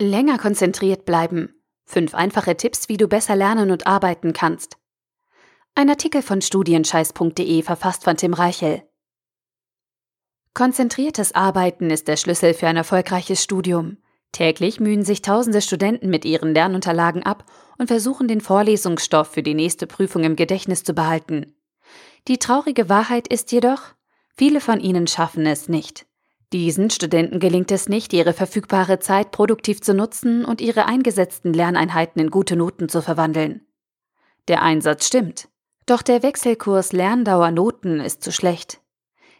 Länger konzentriert bleiben. Fünf einfache Tipps, wie du besser lernen und arbeiten kannst. Ein Artikel von studienscheiß.de verfasst von Tim Reichel. Konzentriertes Arbeiten ist der Schlüssel für ein erfolgreiches Studium. Täglich mühen sich tausende Studenten mit ihren Lernunterlagen ab und versuchen den Vorlesungsstoff für die nächste Prüfung im Gedächtnis zu behalten. Die traurige Wahrheit ist jedoch, viele von ihnen schaffen es nicht. Diesen Studenten gelingt es nicht, ihre verfügbare Zeit produktiv zu nutzen und ihre eingesetzten Lerneinheiten in gute Noten zu verwandeln. Der Einsatz stimmt, doch der Wechselkurs Lerndauer-Noten ist zu schlecht.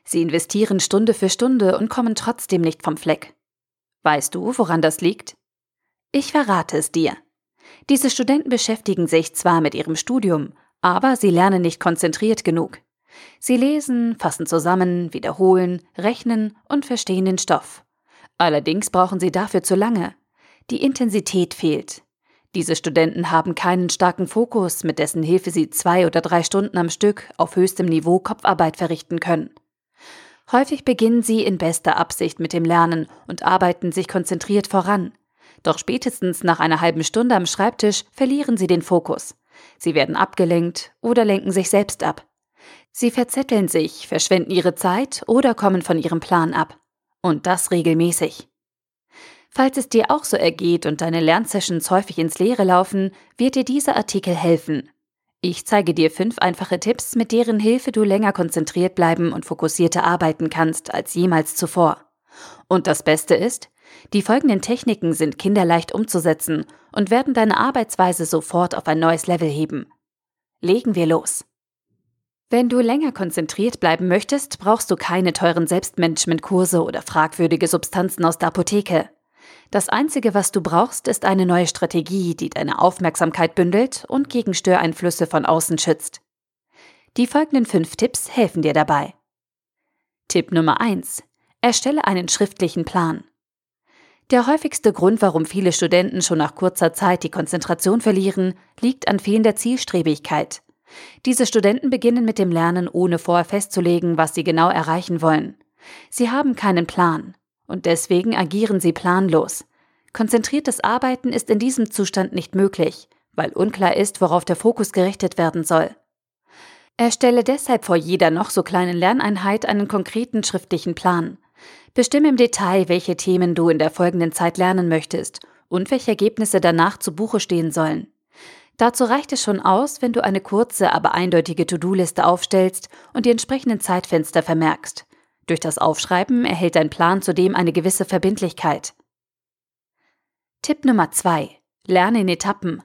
Sie investieren Stunde für Stunde und kommen trotzdem nicht vom Fleck. Weißt du, woran das liegt? Ich verrate es dir. Diese Studenten beschäftigen sich zwar mit ihrem Studium, aber sie lernen nicht konzentriert genug. Sie lesen, fassen zusammen, wiederholen, rechnen und verstehen den Stoff. Allerdings brauchen sie dafür zu lange. Die Intensität fehlt. Diese Studenten haben keinen starken Fokus, mit dessen Hilfe sie zwei oder drei Stunden am Stück auf höchstem Niveau Kopfarbeit verrichten können. Häufig beginnen sie in bester Absicht mit dem Lernen und arbeiten sich konzentriert voran. Doch spätestens nach einer halben Stunde am Schreibtisch verlieren sie den Fokus. Sie werden abgelenkt oder lenken sich selbst ab. Sie verzetteln sich, verschwenden ihre Zeit oder kommen von ihrem Plan ab. Und das regelmäßig. Falls es dir auch so ergeht und deine Lernsessions häufig ins Leere laufen, wird dir dieser Artikel helfen. Ich zeige dir fünf einfache Tipps, mit deren Hilfe du länger konzentriert bleiben und fokussierter arbeiten kannst als jemals zuvor. Und das Beste ist, die folgenden Techniken sind kinderleicht umzusetzen und werden deine Arbeitsweise sofort auf ein neues Level heben. Legen wir los. Wenn du länger konzentriert bleiben möchtest, brauchst du keine teuren Selbstmanagementkurse oder fragwürdige Substanzen aus der Apotheke. Das Einzige, was du brauchst, ist eine neue Strategie, die deine Aufmerksamkeit bündelt und gegen Störeinflüsse von außen schützt. Die folgenden fünf Tipps helfen dir dabei. Tipp Nummer 1. Erstelle einen schriftlichen Plan. Der häufigste Grund, warum viele Studenten schon nach kurzer Zeit die Konzentration verlieren, liegt an fehlender Zielstrebigkeit. Diese Studenten beginnen mit dem Lernen, ohne vorher festzulegen, was sie genau erreichen wollen. Sie haben keinen Plan und deswegen agieren sie planlos. Konzentriertes Arbeiten ist in diesem Zustand nicht möglich, weil unklar ist, worauf der Fokus gerichtet werden soll. Erstelle deshalb vor jeder noch so kleinen Lerneinheit einen konkreten schriftlichen Plan. Bestimme im Detail, welche Themen du in der folgenden Zeit lernen möchtest und welche Ergebnisse danach zu Buche stehen sollen. Dazu reicht es schon aus, wenn du eine kurze, aber eindeutige To-Do-Liste aufstellst und die entsprechenden Zeitfenster vermerkst. Durch das Aufschreiben erhält dein Plan zudem eine gewisse Verbindlichkeit. Tipp Nummer 2. Lerne in Etappen.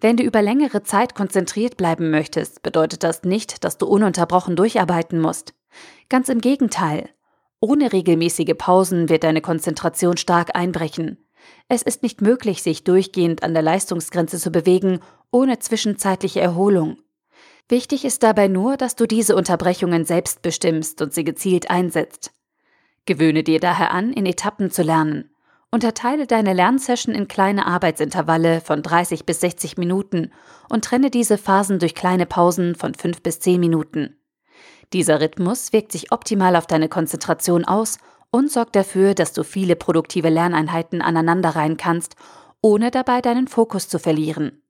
Wenn du über längere Zeit konzentriert bleiben möchtest, bedeutet das nicht, dass du ununterbrochen durcharbeiten musst. Ganz im Gegenteil. Ohne regelmäßige Pausen wird deine Konzentration stark einbrechen. Es ist nicht möglich, sich durchgehend an der Leistungsgrenze zu bewegen, ohne zwischenzeitliche Erholung. Wichtig ist dabei nur, dass du diese Unterbrechungen selbst bestimmst und sie gezielt einsetzt. Gewöhne dir daher an, in Etappen zu lernen. Unterteile deine Lernsession in kleine Arbeitsintervalle von 30 bis 60 Minuten und trenne diese Phasen durch kleine Pausen von 5 bis 10 Minuten. Dieser Rhythmus wirkt sich optimal auf deine Konzentration aus und sorgt dafür, dass du viele produktive Lerneinheiten aneinanderreihen kannst, ohne dabei deinen Fokus zu verlieren.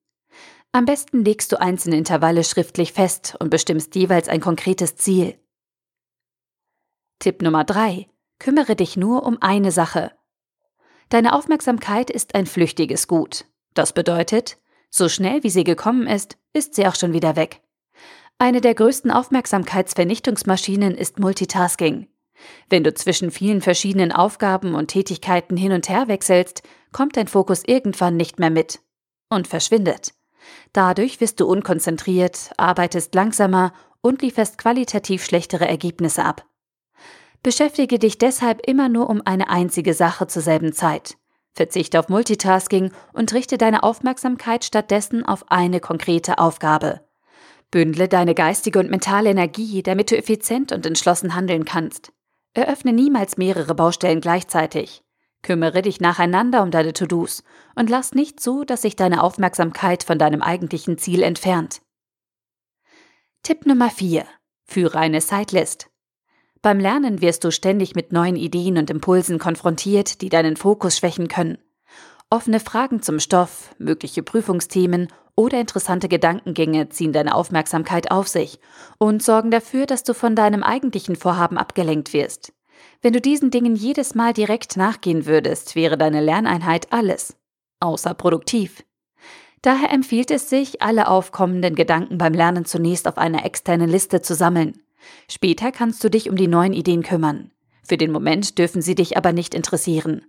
Am besten legst du einzelne Intervalle schriftlich fest und bestimmst jeweils ein konkretes Ziel. Tipp Nummer 3. Kümmere dich nur um eine Sache. Deine Aufmerksamkeit ist ein flüchtiges Gut. Das bedeutet, so schnell wie sie gekommen ist, ist sie auch schon wieder weg. Eine der größten Aufmerksamkeitsvernichtungsmaschinen ist Multitasking. Wenn du zwischen vielen verschiedenen Aufgaben und Tätigkeiten hin und her wechselst, kommt dein Fokus irgendwann nicht mehr mit und verschwindet. Dadurch wirst du unkonzentriert, arbeitest langsamer und lieferst qualitativ schlechtere Ergebnisse ab. Beschäftige dich deshalb immer nur um eine einzige Sache zur selben Zeit. Verzichte auf Multitasking und richte deine Aufmerksamkeit stattdessen auf eine konkrete Aufgabe. Bündle deine geistige und mentale Energie, damit du effizient und entschlossen handeln kannst. Eröffne niemals mehrere Baustellen gleichzeitig. Kümmere dich nacheinander um deine To-Dos und lass nicht zu, dass sich deine Aufmerksamkeit von deinem eigentlichen Ziel entfernt. Tipp Nummer 4. Führe eine Sidelist. Beim Lernen wirst du ständig mit neuen Ideen und Impulsen konfrontiert, die deinen Fokus schwächen können. Offene Fragen zum Stoff, mögliche Prüfungsthemen oder interessante Gedankengänge ziehen deine Aufmerksamkeit auf sich und sorgen dafür, dass du von deinem eigentlichen Vorhaben abgelenkt wirst. Wenn du diesen Dingen jedes Mal direkt nachgehen würdest, wäre deine Lerneinheit alles, außer produktiv. Daher empfiehlt es sich, alle aufkommenden Gedanken beim Lernen zunächst auf einer externen Liste zu sammeln. Später kannst du dich um die neuen Ideen kümmern. Für den Moment dürfen sie dich aber nicht interessieren.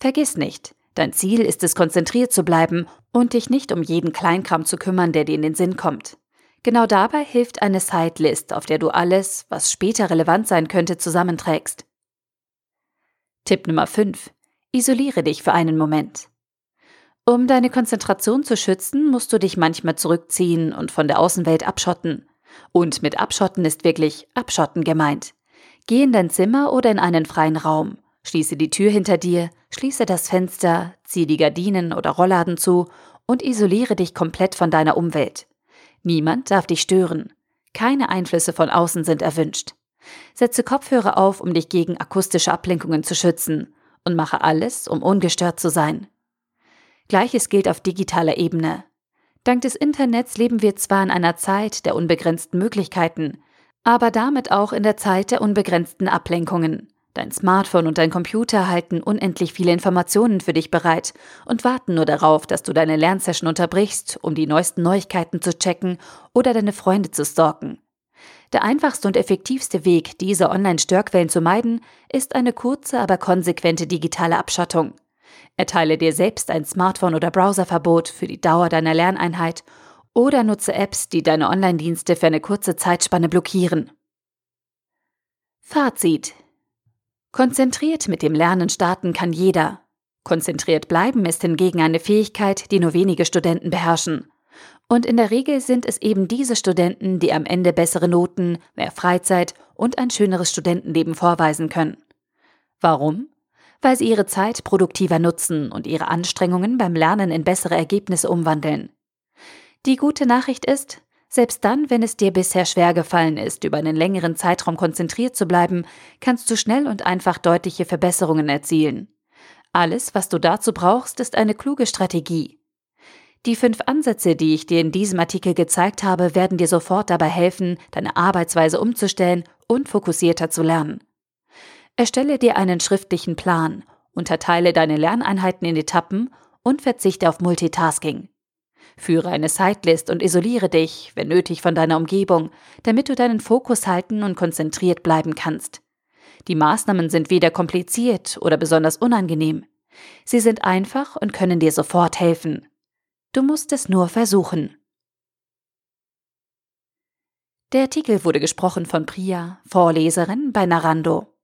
Vergiss nicht, Dein Ziel ist es, konzentriert zu bleiben und dich nicht um jeden Kleinkram zu kümmern, der dir in den Sinn kommt. Genau dabei hilft eine Sidelist, auf der du alles, was später relevant sein könnte, zusammenträgst. Tipp Nummer 5. Isoliere dich für einen Moment. Um deine Konzentration zu schützen, musst du dich manchmal zurückziehen und von der Außenwelt abschotten. Und mit Abschotten ist wirklich Abschotten gemeint. Geh in dein Zimmer oder in einen freien Raum. Schließe die Tür hinter dir, schließe das Fenster, zieh die Gardinen oder Rollladen zu und isoliere dich komplett von deiner Umwelt. Niemand darf dich stören. Keine Einflüsse von außen sind erwünscht. Setze Kopfhörer auf, um dich gegen akustische Ablenkungen zu schützen und mache alles, um ungestört zu sein. Gleiches gilt auf digitaler Ebene. Dank des Internets leben wir zwar in einer Zeit der unbegrenzten Möglichkeiten, aber damit auch in der Zeit der unbegrenzten Ablenkungen. Dein Smartphone und dein Computer halten unendlich viele Informationen für dich bereit und warten nur darauf, dass du deine Lernsession unterbrichst, um die neuesten Neuigkeiten zu checken oder deine Freunde zu stalken. Der einfachste und effektivste Weg, diese Online-Störquellen zu meiden, ist eine kurze, aber konsequente digitale Abschottung. Erteile dir selbst ein Smartphone- oder Browserverbot für die Dauer deiner Lerneinheit oder nutze Apps, die deine Online-Dienste für eine kurze Zeitspanne blockieren. Fazit Konzentriert mit dem Lernen starten kann jeder. Konzentriert bleiben ist hingegen eine Fähigkeit, die nur wenige Studenten beherrschen. Und in der Regel sind es eben diese Studenten, die am Ende bessere Noten, mehr Freizeit und ein schöneres Studentenleben vorweisen können. Warum? Weil sie ihre Zeit produktiver nutzen und ihre Anstrengungen beim Lernen in bessere Ergebnisse umwandeln. Die gute Nachricht ist, selbst dann, wenn es dir bisher schwer gefallen ist, über einen längeren Zeitraum konzentriert zu bleiben, kannst du schnell und einfach deutliche Verbesserungen erzielen. Alles, was du dazu brauchst, ist eine kluge Strategie. Die fünf Ansätze, die ich dir in diesem Artikel gezeigt habe, werden dir sofort dabei helfen, deine Arbeitsweise umzustellen und fokussierter zu lernen. Erstelle dir einen schriftlichen Plan, unterteile deine Lerneinheiten in Etappen und verzichte auf Multitasking. Führe eine Sidelist und isoliere dich, wenn nötig, von deiner Umgebung, damit du deinen Fokus halten und konzentriert bleiben kannst. Die Maßnahmen sind weder kompliziert oder besonders unangenehm. Sie sind einfach und können dir sofort helfen. Du musst es nur versuchen. Der Artikel wurde gesprochen von Priya, Vorleserin bei Narando.